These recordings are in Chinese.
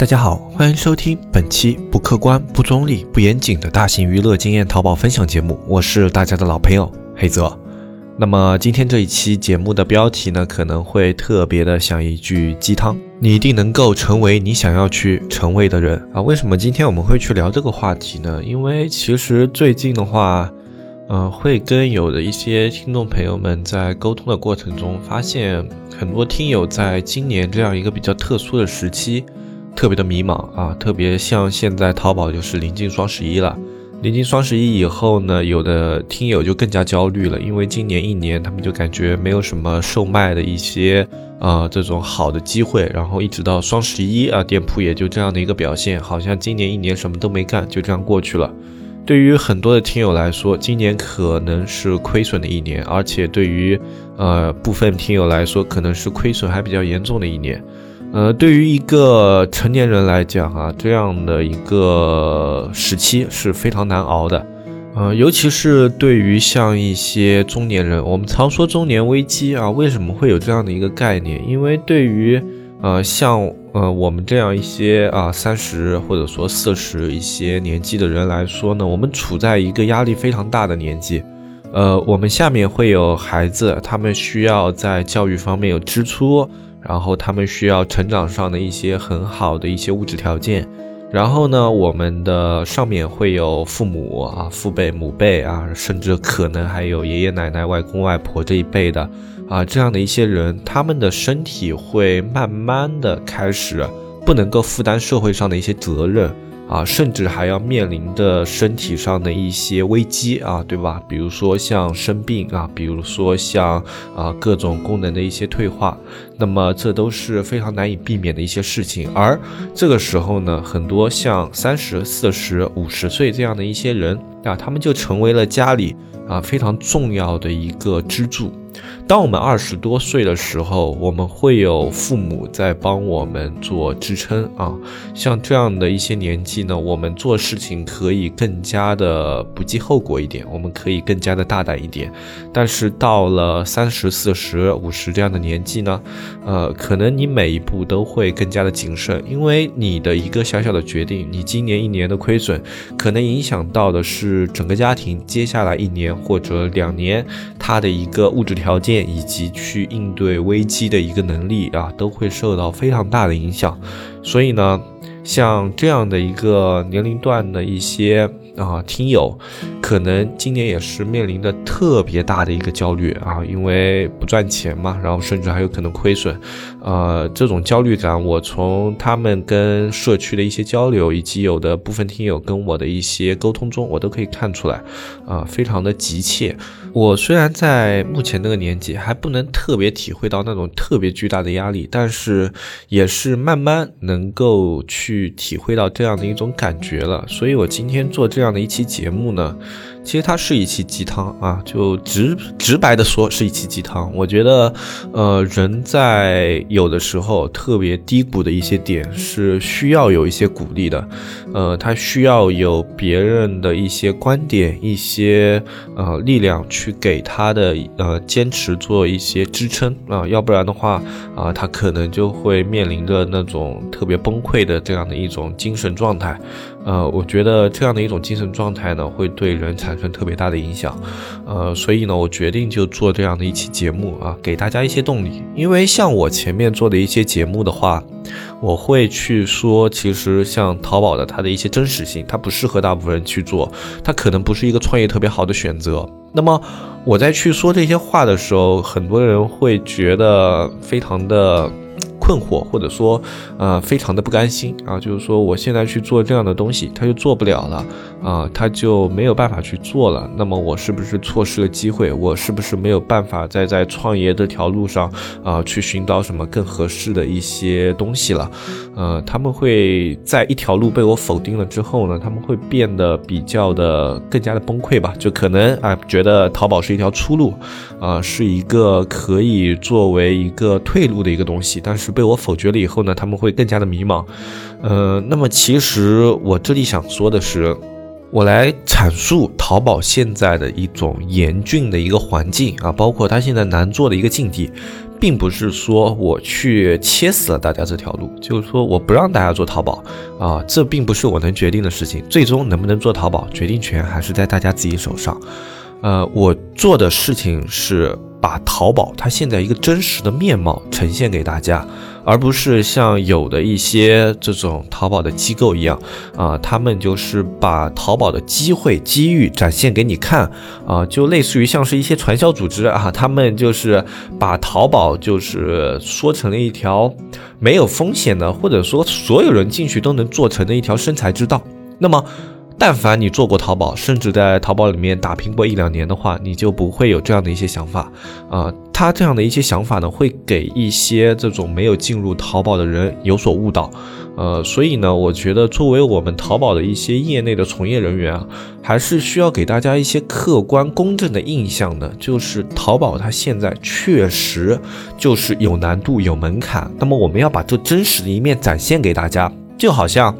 大家好，欢迎收听本期不客观、不中立、不严谨的大型娱乐经验淘宝分享节目，我是大家的老朋友黑泽。那么今天这一期节目的标题呢，可能会特别的像一句鸡汤，你一定能够成为你想要去成为的人啊。为什么今天我们会去聊这个话题呢？因为其实最近的话，呃，会跟有的一些听众朋友们在沟通的过程中，发现很多听友在今年这样一个比较特殊的时期。特别的迷茫啊，特别像现在淘宝就是临近双十一了，临近双十一以后呢，有的听友就更加焦虑了，因为今年一年他们就感觉没有什么售卖的一些啊这种好的机会，然后一直到双十一啊，店铺也就这样的一个表现，好像今年一年什么都没干，就这样过去了。对于很多的听友来说，今年可能是亏损的一年，而且对于呃部分听友来说，可能是亏损还比较严重的一年。呃，对于一个成年人来讲啊，这样的一个时期是非常难熬的。呃，尤其是对于像一些中年人，我们常说中年危机啊，为什么会有这样的一个概念？因为对于呃像呃我们这样一些啊三十或者说四十一些年纪的人来说呢，我们处在一个压力非常大的年纪。呃，我们下面会有孩子，他们需要在教育方面有支出。然后他们需要成长上的一些很好的一些物质条件，然后呢，我们的上面会有父母啊、父辈、母辈啊，甚至可能还有爷爷奶奶、外公外婆这一辈的啊，这样的一些人，他们的身体会慢慢的开始不能够负担社会上的一些责任。啊，甚至还要面临的身体上的一些危机啊，对吧？比如说像生病啊，比如说像啊各种功能的一些退化，那么这都是非常难以避免的一些事情。而这个时候呢，很多像三十四十五十岁这样的一些人啊，他们就成为了家里啊非常重要的一个支柱。当我们二十多岁的时候，我们会有父母在帮我们做支撑啊。像这样的一些年纪呢，我们做事情可以更加的不计后果一点，我们可以更加的大胆一点。但是到了三十四十五十这样的年纪呢，呃，可能你每一步都会更加的谨慎，因为你的一个小小的决定，你今年一年的亏损，可能影响到的是整个家庭接下来一年或者两年它的一个物质条条件。以及去应对危机的一个能力啊，都会受到非常大的影响。所以呢，像这样的一个年龄段的一些。啊，听友，可能今年也是面临的特别大的一个焦虑啊，因为不赚钱嘛，然后甚至还有可能亏损，呃，这种焦虑感，我从他们跟社区的一些交流，以及有的部分听友跟我的一些沟通中，我都可以看出来，啊，非常的急切。我虽然在目前这个年纪还不能特别体会到那种特别巨大的压力，但是也是慢慢能够去体会到这样的一种感觉了。所以我今天做这这样。的一期节目呢。其实它是一期鸡汤啊，就直直白的说是一期鸡汤。我觉得，呃，人在有的时候特别低谷的一些点是需要有一些鼓励的，呃，他需要有别人的一些观点、一些呃力量去给他的呃坚持做一些支撑啊，要不然的话啊，他可能就会面临着那种特别崩溃的这样的一种精神状态。呃，我觉得这样的一种精神状态呢，会对人产生特别大的影响，呃，所以呢，我决定就做这样的一期节目啊，给大家一些动力。因为像我前面做的一些节目的话，我会去说，其实像淘宝的它的一些真实性，它不适合大部分人去做，它可能不是一个创业特别好的选择。那么我在去说这些话的时候，很多人会觉得非常的。困惑，或者说，呃，非常的不甘心啊，就是说，我现在去做这样的东西，他就做不了了啊，他就没有办法去做了。那么我是不是错失了机会？我是不是没有办法再在创业这条路上啊，去寻找什么更合适的一些东西了？呃，他们会在一条路被我否定了之后呢，他们会变得比较的更加的崩溃吧？就可能啊，觉得淘宝是一条出路，啊，是一个可以作为一个退路的一个东西，但是被我否决了以后呢，他们会更加的迷茫。呃，那么其实我这里想说的是，我来阐述淘宝现在的一种严峻的一个环境啊，包括它现在难做的一个境地。并不是说我去切死了大家这条路，就是说我不让大家做淘宝啊，这并不是我能决定的事情。最终能不能做淘宝，决定权还是在大家自己手上。呃，我做的事情是把淘宝它现在一个真实的面貌呈现给大家。而不是像有的一些这种淘宝的机构一样，啊，他们就是把淘宝的机会、机遇展现给你看，啊，就类似于像是一些传销组织啊，他们就是把淘宝就是说成了一条没有风险的，或者说所有人进去都能做成的一条生财之道。那么。但凡你做过淘宝，甚至在淘宝里面打拼过一两年的话，你就不会有这样的一些想法啊。他这样的一些想法呢，会给一些这种没有进入淘宝的人有所误导。呃，所以呢，我觉得作为我们淘宝的一些业内的从业人员啊，还是需要给大家一些客观公正的印象的。就是淘宝它现在确实就是有难度、有门槛。那么我们要把这真实的一面展现给大家，就好像，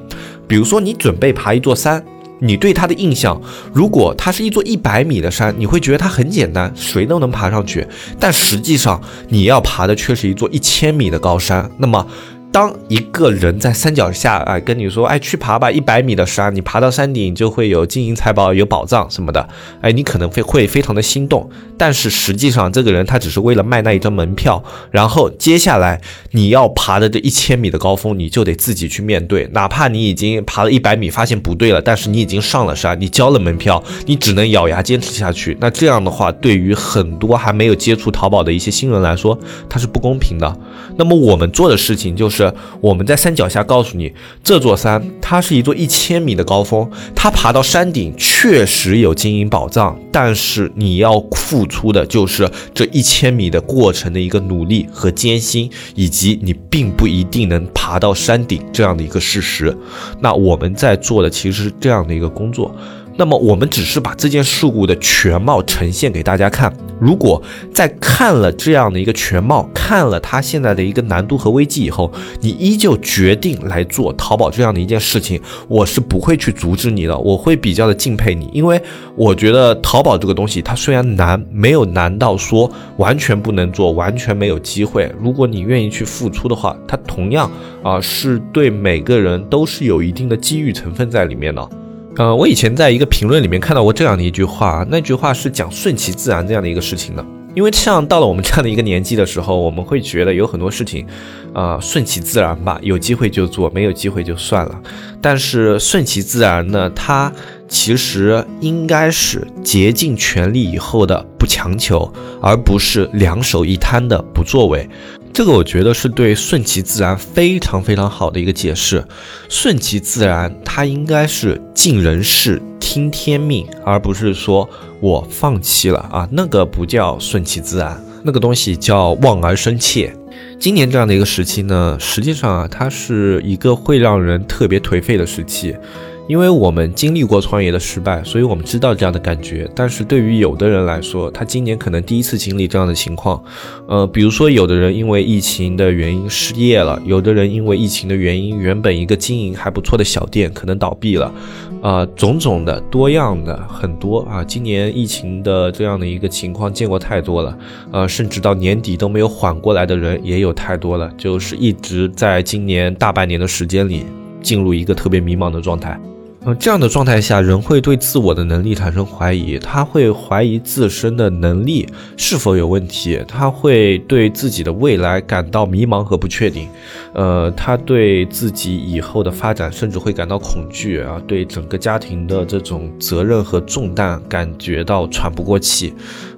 比如说你准备爬一座山。你对它的印象，如果它是一座一百米的山，你会觉得它很简单，谁都能爬上去。但实际上，你要爬的却是一座一千米的高山。那么，当一个人在山脚下，哎，跟你说，哎，去爬吧，一百米的山，你爬到山顶就会有金银财宝、有宝藏什么的，哎，你可能会会非常的心动。但是实际上，这个人他只是为了卖那一张门票，然后接下来你要爬的这一千米的高峰，你就得自己去面对。哪怕你已经爬了一百米，发现不对了，但是你已经上了山，你交了门票，你只能咬牙坚持下去。那这样的话，对于很多还没有接触淘宝的一些新人来说，它是不公平的。那么我们做的事情就是。是我们在山脚下告诉你，这座山它是一座一千米的高峰，它爬到山顶确实有金银宝藏，但是你要付出的就是这一千米的过程的一个努力和艰辛，以及你并不一定能爬到山顶这样的一个事实。那我们在做的其实是这样的一个工作。那么我们只是把这件事故的全貌呈现给大家看。如果在看了这样的一个全貌，看了它现在的一个难度和危机以后，你依旧决定来做淘宝这样的一件事情，我是不会去阻止你的。我会比较的敬佩你，因为我觉得淘宝这个东西，它虽然难，没有难到说完全不能做，完全没有机会。如果你愿意去付出的话，它同样啊是对每个人都是有一定的机遇成分在里面的。呃，我以前在一个评论里面看到过这样的一句话，那句话是讲顺其自然这样的一个事情的。因为像到了我们这样的一个年纪的时候，我们会觉得有很多事情，啊，顺其自然吧，有机会就做，没有机会就算了。但是顺其自然呢，它其实应该是竭尽全力以后的不强求，而不是两手一摊的不作为。这个我觉得是对顺其自然非常非常好的一个解释。顺其自然，它应该是尽人事、听天命，而不是说我放弃了啊，那个不叫顺其自然，那个东西叫望而生怯。今年这样的一个时期呢，实际上啊，它是一个会让人特别颓废的时期。因为我们经历过创业的失败，所以我们知道这样的感觉。但是对于有的人来说，他今年可能第一次经历这样的情况。呃，比如说有的人因为疫情的原因失业了，有的人因为疫情的原因，原本一个经营还不错的小店可能倒闭了。啊，种种的多样的很多啊，今年疫情的这样的一个情况见过太多了。呃，甚至到年底都没有缓过来的人也有太多了，就是一直在今年大半年的时间里进入一个特别迷茫的状态。嗯，这样的状态下，人会对自我的能力产生怀疑，他会怀疑自身的能力是否有问题，他会对自己的未来感到迷茫和不确定，呃，他对自己以后的发展甚至会感到恐惧啊，对整个家庭的这种责任和重担感觉到喘不过气。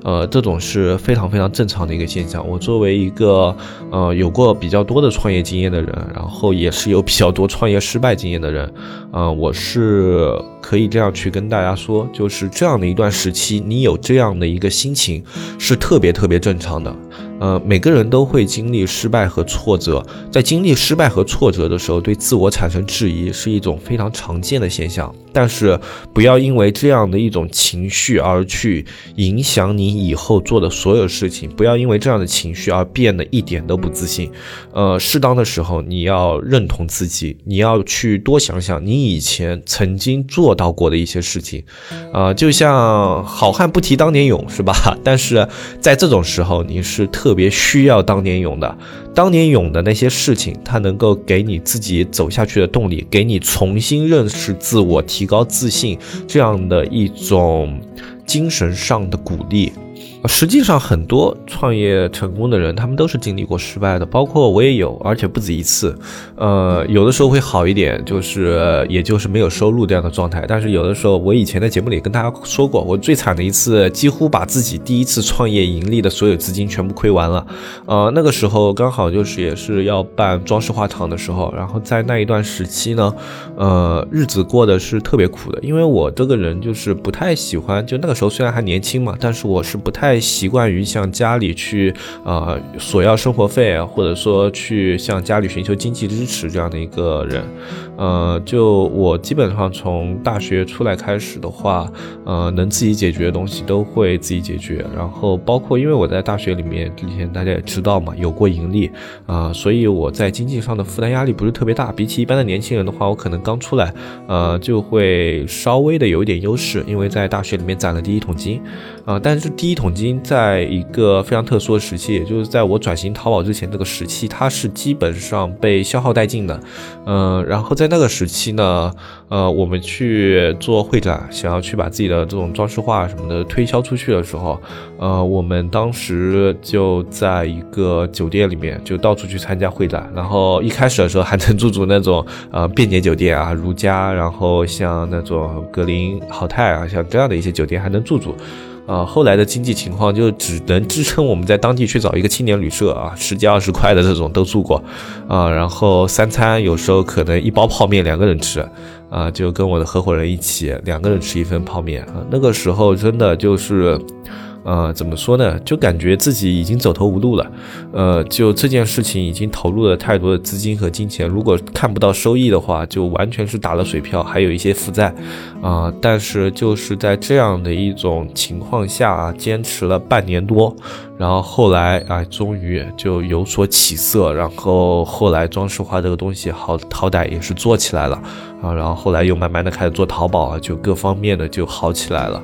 呃，这种是非常非常正常的一个现象。我作为一个呃有过比较多的创业经验的人，然后也是有比较多创业失败经验的人，呃，我是可以这样去跟大家说，就是这样的一段时期，你有这样的一个心情是特别特别正常的。呃，每个人都会经历失败和挫折，在经历失败和挫折的时候，对自我产生质疑是一种非常常见的现象。但是，不要因为这样的一种情绪而去影响你以后做的所有事情，不要因为这样的情绪而变得一点都不自信。呃，适当的时候你要认同自己，你要去多想想你以前曾经做到过的一些事情。啊，就像好汉不提当年勇，是吧？但是在这种时候，你是特。特别需要当年勇的。当年勇的那些事情，它能够给你自己走下去的动力，给你重新认识自我、提高自信这样的一种精神上的鼓励。实际上，很多创业成功的人，他们都是经历过失败的，包括我也有，而且不止一次。呃，有的时候会好一点，就是也就是没有收入这样的状态。但是有的时候，我以前在节目里跟大家说过，我最惨的一次，几乎把自己第一次创业盈利的所有资金全部亏完了。呃，那个时候刚好就是也是要办装饰画厂的时候，然后在那一段时期呢，呃，日子过得是特别苦的，因为我这个人就是不太喜欢，就那个时候虽然还年轻嘛，但是我是不太。太习惯于向家里去啊索要生活费啊，或者说去向家里寻求经济支持这样的一个人，呃，就我基本上从大学出来开始的话，呃，能自己解决的东西都会自己解决，然后包括因为我在大学里面之前大家也知道嘛，有过盈利啊，所以我在经济上的负担压力不是特别大，比起一般的年轻人的话，我可能刚出来，呃，就会稍微的有一点优势，因为在大学里面攒了第一桶金。啊，但是第一桶金已经在一个非常特殊的时期，也就是在我转型淘宝之前这个时期，它是基本上被消耗殆尽的。嗯，然后在那个时期呢，呃，我们去做会展，想要去把自己的这种装饰画什么的推销出去的时候，呃，我们当时就在一个酒店里面，就到处去参加会展。然后一开始的时候还能住住那种呃便捷酒店啊，如家，然后像那种格林豪泰啊，像这样的一些酒店还能住住。啊，后来的经济情况就只能支撑我们在当地去找一个青年旅社啊，十几二十块的这种都住过，啊，然后三餐有时候可能一包泡面两个人吃，啊，就跟我的合伙人一起两个人吃一份泡面啊，那个时候真的就是。呃，怎么说呢？就感觉自己已经走投无路了。呃，就这件事情已经投入了太多的资金和金钱，如果看不到收益的话，就完全是打了水漂，还有一些负债。啊，但是就是在这样的一种情况下，坚持了半年多，然后后来啊，终于就有所起色。然后后来装饰画这个东西好好歹也是做起来了啊，然后后来又慢慢的开始做淘宝啊，就各方面的就好起来了。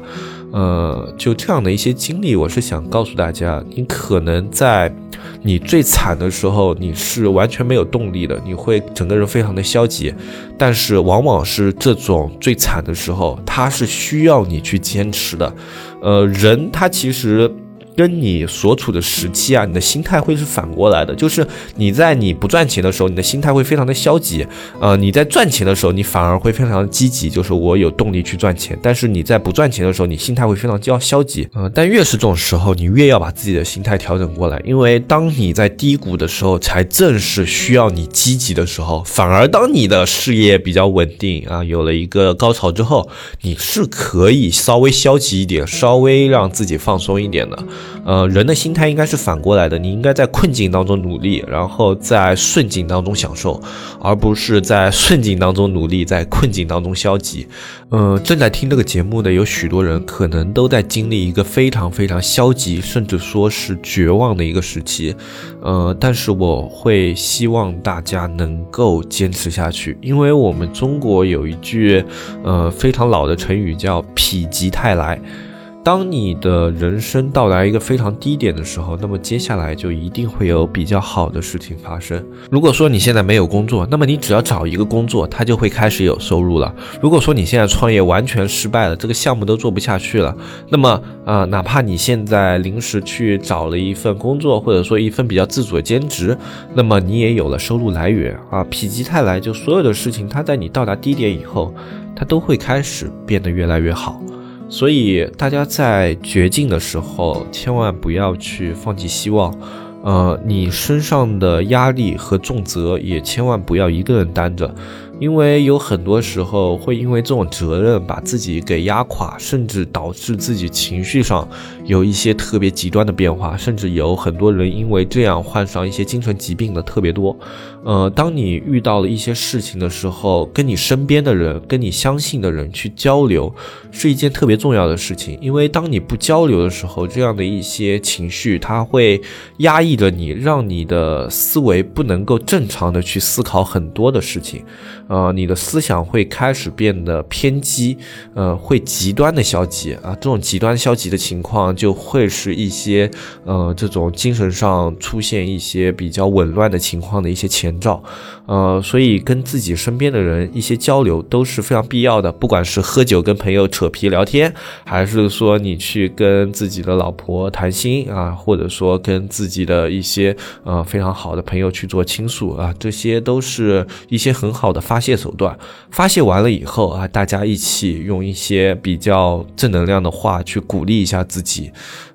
呃，就这样的一些经历，我是想告诉大家，你可能在你最惨的时候，你是完全没有动力的，你会整个人非常的消极，但是往往是这种最惨的时候，他是需要你去坚持的。呃，人他其实。跟你所处的时期啊，你的心态会是反过来的，就是你在你不赚钱的时候，你的心态会非常的消极，呃，你在赚钱的时候，你反而会非常的积极，就是我有动力去赚钱。但是你在不赚钱的时候，你心态会非常焦消极，呃，但越是这种时候，你越要把自己的心态调整过来，因为当你在低谷的时候，才正是需要你积极的时候。反而当你的事业比较稳定啊，有了一个高潮之后，你是可以稍微消极一点，稍微让自己放松一点的。呃，人的心态应该是反过来的，你应该在困境当中努力，然后在顺境当中享受，而不是在顺境当中努力，在困境当中消极。嗯，正在听这个节目的有许多人，可能都在经历一个非常非常消极，甚至说是绝望的一个时期。呃，但是我会希望大家能够坚持下去，因为我们中国有一句呃非常老的成语叫“否极泰来”。当你的人生到达一个非常低点的时候，那么接下来就一定会有比较好的事情发生。如果说你现在没有工作，那么你只要找一个工作，它就会开始有收入了。如果说你现在创业完全失败了，这个项目都做不下去了，那么啊，哪怕你现在临时去找了一份工作，或者说一份比较自主的兼职，那么你也有了收入来源啊。否极泰来，就所有的事情，它在你到达低点以后，它都会开始变得越来越好。所以，大家在绝境的时候，千万不要去放弃希望。呃，你身上的压力和重责也千万不要一个人担着。因为有很多时候会因为这种责任把自己给压垮，甚至导致自己情绪上有一些特别极端的变化，甚至有很多人因为这样患上一些精神疾病的特别多。呃，当你遇到了一些事情的时候，跟你身边的人、跟你相信的人去交流，是一件特别重要的事情。因为当你不交流的时候，这样的一些情绪它会压抑。着你，让你的思维不能够正常的去思考很多的事情，呃，你的思想会开始变得偏激，呃，会极端的消极啊，这种极端消极的情况就会是一些呃这种精神上出现一些比较紊乱的情况的一些前兆，呃，所以跟自己身边的人一些交流都是非常必要的，不管是喝酒跟朋友扯皮聊天，还是说你去跟自己的老婆谈心啊，或者说跟自己的一些呃非常好的朋友去做倾诉啊，这些都是一些很好的发发泄手段。发泄完了以后啊，大家一起用一些比较正能量的话去鼓励一下自己。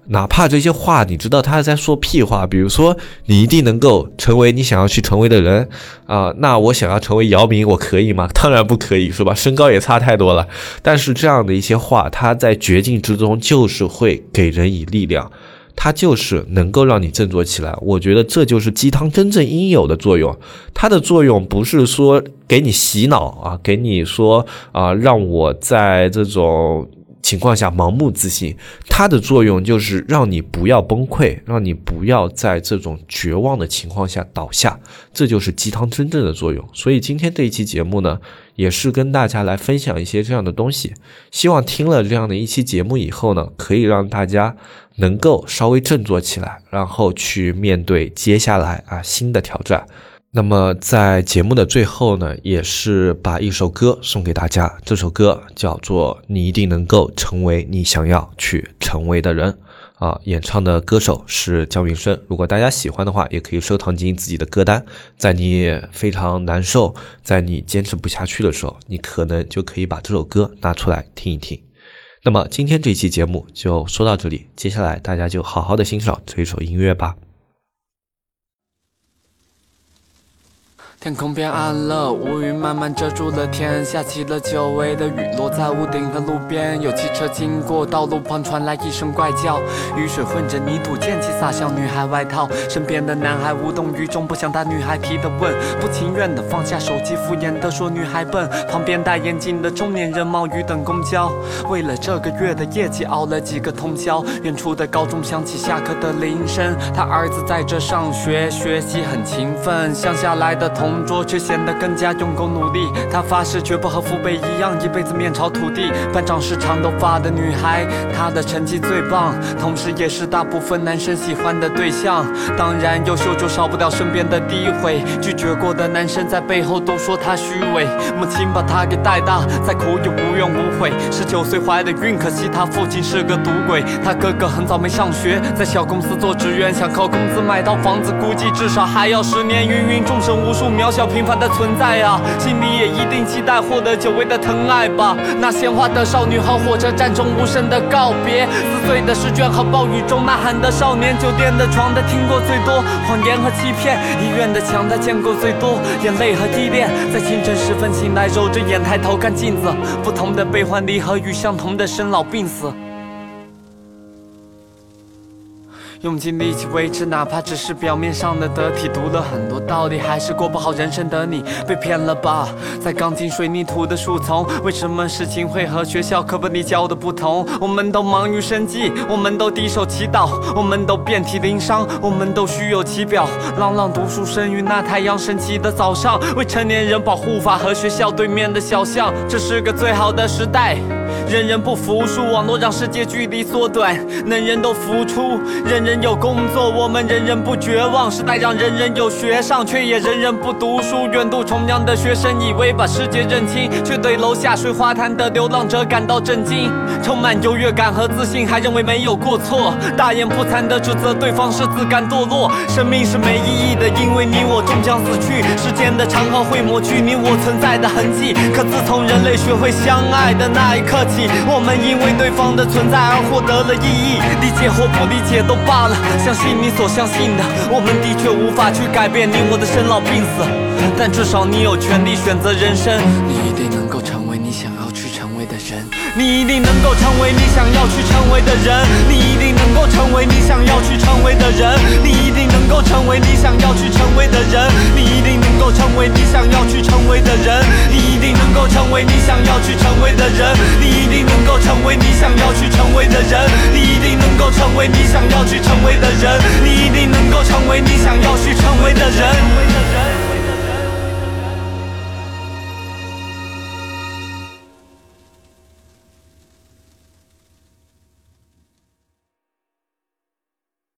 哪怕这些话你知道他是在说屁话，比如说你一定能够成为你想要去成为的人啊，那我想要成为姚明，我可以吗？当然不可以，是吧？身高也差太多了。但是这样的一些话，他在绝境之中就是会给人以力量，它就是能够让你振作起来。我觉得这就是鸡汤真正应有的作用。它的作用不是说给你洗脑啊，给你说啊，让我在这种。情况下盲目自信，它的作用就是让你不要崩溃，让你不要在这种绝望的情况下倒下，这就是鸡汤真正的作用。所以今天这一期节目呢，也是跟大家来分享一些这样的东西，希望听了这样的一期节目以后呢，可以让大家能够稍微振作起来，然后去面对接下来啊新的挑战。那么在节目的最后呢，也是把一首歌送给大家。这首歌叫做《你一定能够成为你想要去成为的人》啊，演唱的歌手是姜云升。如果大家喜欢的话，也可以收藏进自己的歌单。在你非常难受，在你坚持不下去的时候，你可能就可以把这首歌拿出来听一听。那么今天这期节目就说到这里，接下来大家就好好的欣赏这一首音乐吧。天空变暗了，乌云慢慢遮住了天，下起了久违的雨，落在屋顶和路边。有汽车经过，道路旁传来一声怪叫，雨水混着泥土溅起，洒向女孩外套。身边的男孩无动于衷，不想答女孩提的问，不情愿的放下手机，敷衍的说女孩笨。旁边戴眼镜的中年人冒雨等公交，为了这个月的业绩熬了几个通宵。远处的高中响起下课的铃声，他儿子在这上学，学习很勤奋。乡下来的同。同桌却显得更加用功努力，他发誓绝不和父辈一样一辈子面朝土地。班长是长头发的女孩，她的成绩最棒，同时也是大部分男生喜欢的对象。当然，优秀就少不了身边的诋毁，拒绝过的男生在背后都说她虚伪。母亲把她给带大，再苦也无怨无悔。十九岁怀的孕，可惜她父亲是个赌鬼。她哥哥很早没上学，在小公司做职员，想靠工资买套房子，估计至少还要十年。芸芸众生无数渺小平凡的存在啊，心里也一定期待获得久违的疼爱吧。那鲜花的少女和火车站中无声的告别，撕碎的试卷和暴雨中呐喊的少年，酒店的床他听过最多，谎言和欺骗，医院的墙他见过最多，眼泪和依恋。在清晨时分醒来，揉着眼抬头看镜子，不同的悲欢离合与相同的生老病死。用尽力气维持，哪怕只是表面上的得体。读了很多道理，还是过不好人生的你，被骗了吧？在钢筋水泥土的树丛，为什么事情会和学校课本里教的不同？我们都忙于生计，我们都低手祈祷，我们都遍体鳞伤，我们都虚有其表。朗朗读书声于那太阳升起的早上，未成年人保护法和学校对面的小巷，这是个最好的时代。人人不服输，网络让世界距离缩短，人人都付出，人人有工作，我们人人不绝望。时代让人人有学上，却也人人不读书。远渡重洋的学生以为把世界认清，却对楼下睡花坛的流浪者感到震惊。充满优越感和自信，还认为没有过错，大言不惭的指责对方是自甘堕落。生命是没意义的，因为你我终将死去。时间的长河会抹去你我存在的痕迹。可自从人类学会相爱的那一刻。我们因为对方的存在而获得了意义，理解或不理解都罢了。相信你所相信的，我们的确无法去改变你我的生老病死，但至少你有权利选择人生。你一定能够成为你想要去成为的人，你一定能够成为你想要去成为的人，你一定能够成为你想要去成为的人，你一定能能够成为你想要去成为的人你一定能够成为你想要去成为的人。你一定能够成为你想要去成为的人你一定能够成为你想要去成为的人。你一定能够成为你想要去成为的人你一定能够成为你想要去成为的人。成为的人